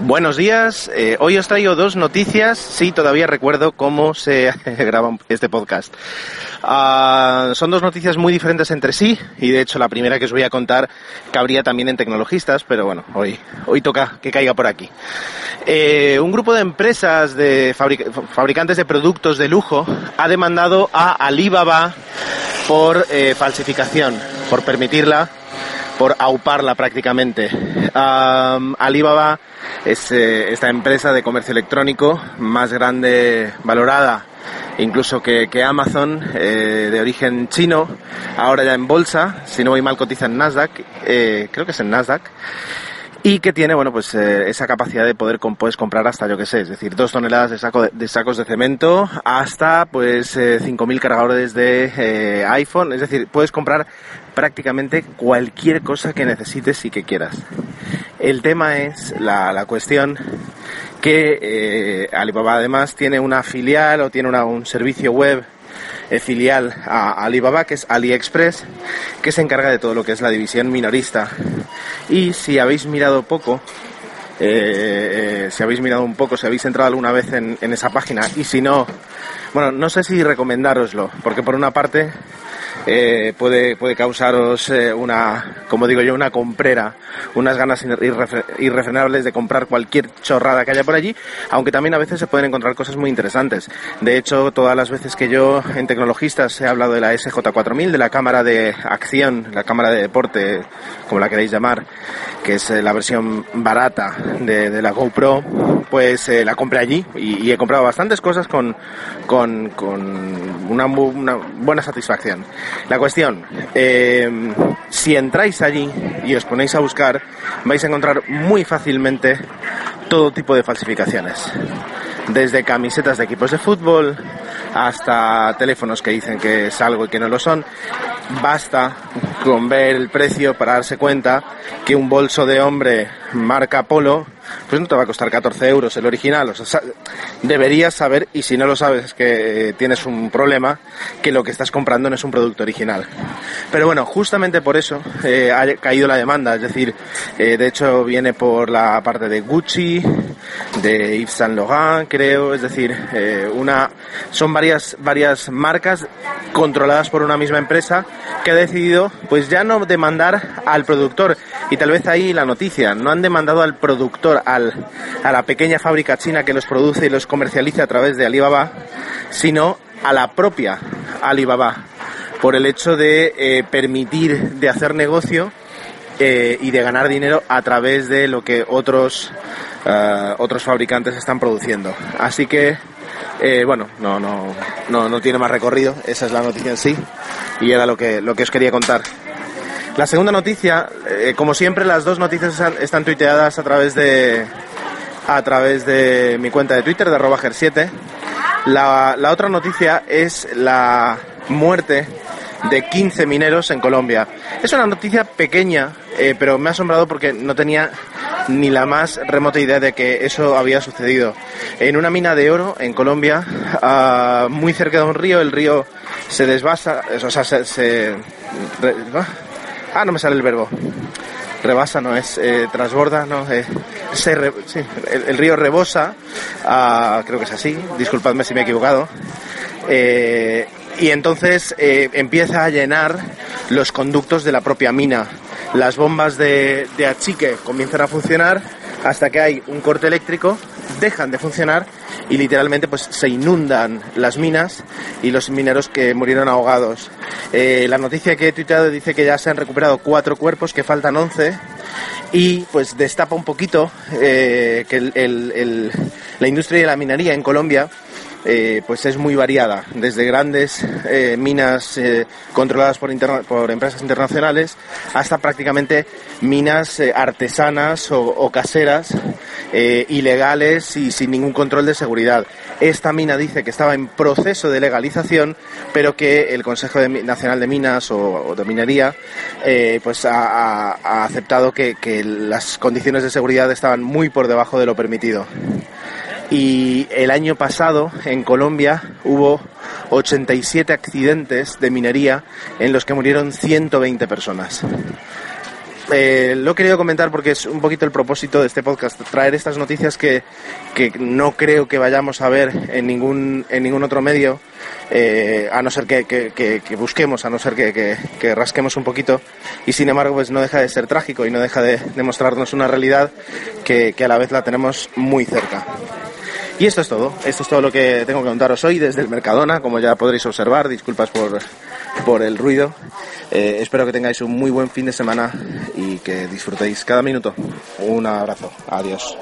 Buenos días, eh, hoy os traigo dos noticias, sí, todavía recuerdo cómo se graba este podcast. Ah, son dos noticias muy diferentes entre sí y de hecho la primera que os voy a contar cabría también en tecnologistas, pero bueno, hoy, hoy toca que caiga por aquí. Eh, un grupo de empresas de fabricantes de productos de lujo ha demandado a Alibaba por eh, falsificación, por permitirla por auparla prácticamente. Alibaba es eh, esta empresa de comercio electrónico más grande, valorada incluso que, Amazon, eh, de origen chino, ahora ya en bolsa, si no voy mal cotiza en Nasdaq, eh, creo que es en Nasdaq y que tiene bueno pues esa capacidad de poder comprar hasta yo que sé es decir dos toneladas de, saco de, sacos de cemento hasta pues eh, 5.000 cargadores de iPhone es decir puedes comprar prácticamente cualquier cosa que necesites y que quieras el tema es la, la cuestión que eh, Alibaba además tiene una filial o tiene una, un servicio web eh, filial a Alibaba, que es AliExpress, que se encarga de todo lo que es la división minorista. Y si habéis mirado poco, eh, eh, si habéis mirado un poco, si habéis entrado alguna vez en, en esa página y si no, bueno, no sé si recomendároslo, porque por una parte eh, puede, puede causaros eh, una, como digo yo, una comprera, unas ganas irrefrenables de comprar cualquier chorrada que haya por allí, aunque también a veces se pueden encontrar cosas muy interesantes. De hecho, todas las veces que yo en tecnologistas he hablado de la SJ4000, de la cámara de acción, la cámara de deporte, como la queréis llamar, que es eh, la versión barata de, de la GoPro, pues eh, la compré allí y, he comprado bastantes cosas con, con, una, buena satisfacción. La cuestión, eh, si entráis allí y os ponéis a buscar, vais a encontrar muy fácilmente todo tipo de falsificaciones. Desde camisetas de equipos de fútbol hasta teléfonos que dicen que es algo y que no lo son. Basta con ver el precio para darse cuenta que un bolso de hombre marca Polo pues no te va a costar 14 euros el original. O sea, deberías saber, y si no lo sabes es que tienes un problema, que lo que estás comprando no es un producto original. Pero bueno, justamente por eso eh, ha caído la demanda. Es decir, eh, de hecho viene por la parte de Gucci, de Yves Saint Laurent, creo. Es decir, eh, una, son varias, varias marcas controladas por una misma empresa que ha decidido pues ya no demandar al productor y tal vez ahí la noticia no han demandado al productor al, a la pequeña fábrica china que los produce y los comercializa a través de Alibaba sino a la propia Alibaba por el hecho de eh, permitir de hacer negocio eh, y de ganar dinero a través de lo que otros uh, otros fabricantes están produciendo. Así que eh, bueno, no, no, no, no tiene más recorrido, esa es la noticia en sí. Y era lo que, lo que os quería contar. La segunda noticia, eh, como siempre, las dos noticias están, tuiteadas a través de a través de mi cuenta de Twitter de arroba 7 la, otra noticia es la muerte de 15 mineros en Colombia. Es una noticia pequeña, eh, pero me ha asombrado porque no tenía ni la más remota idea de que eso había sucedido. En una mina de oro en Colombia, uh, muy cerca de un río, el río se desbasa, o sea, se... se ah, no me sale el verbo. Rebasa, no es eh, transborda, no eh, se re, sí, el, río rebosa, uh, creo que es así, disculpadme si me he equivocado. Eh, y entonces eh, empieza a llenar los conductos de la propia mina. Las bombas de, de, achique comienzan a funcionar hasta que hay un corte eléctrico, dejan de funcionar y literalmente pues se inundan las minas y los mineros que murieron ahogados. Eh, la noticia que he tuiteado dice que ya se han recuperado cuatro cuerpos, que faltan once y pues destapa un poquito eh, que la industria de la minería en Colombia eh, pues es muy variada, desde grandes eh, minas eh, controladas por, por, empresas internacionales hasta prácticamente minas artesanas o, caseras, ilegales y sin ningún control de seguridad. Esta mina dice que estaba en proceso de legalización, pero que el Consejo Nacional de Minas o, de Minería pues ha, aceptado que las condiciones de seguridad estaban muy por debajo de lo permitido y el año pasado en Colombia hubo 87 accidentes de minería en los que murieron 120 personas. eh, lo he querido comentar porque es un poquito el propósito de este podcast, traer estas noticias que, que no creo que vayamos a ver en ningún, en ningún otro medio, eh, a no ser que, que, busquemos, a no ser que, rasquemos un poquito, y sin embargo pues no deja de ser trágico y no deja de, de mostrarnos una realidad que, a la vez la tenemos muy cerca. Y esto es todo, esto es todo lo que tengo que contaros hoy desde el Mercadona, como ya podréis observar, disculpas por, por el ruido. Eh, espero que tengáis un muy buen fin de semana y que disfrutéis cada minuto. Un abrazo. Adiós.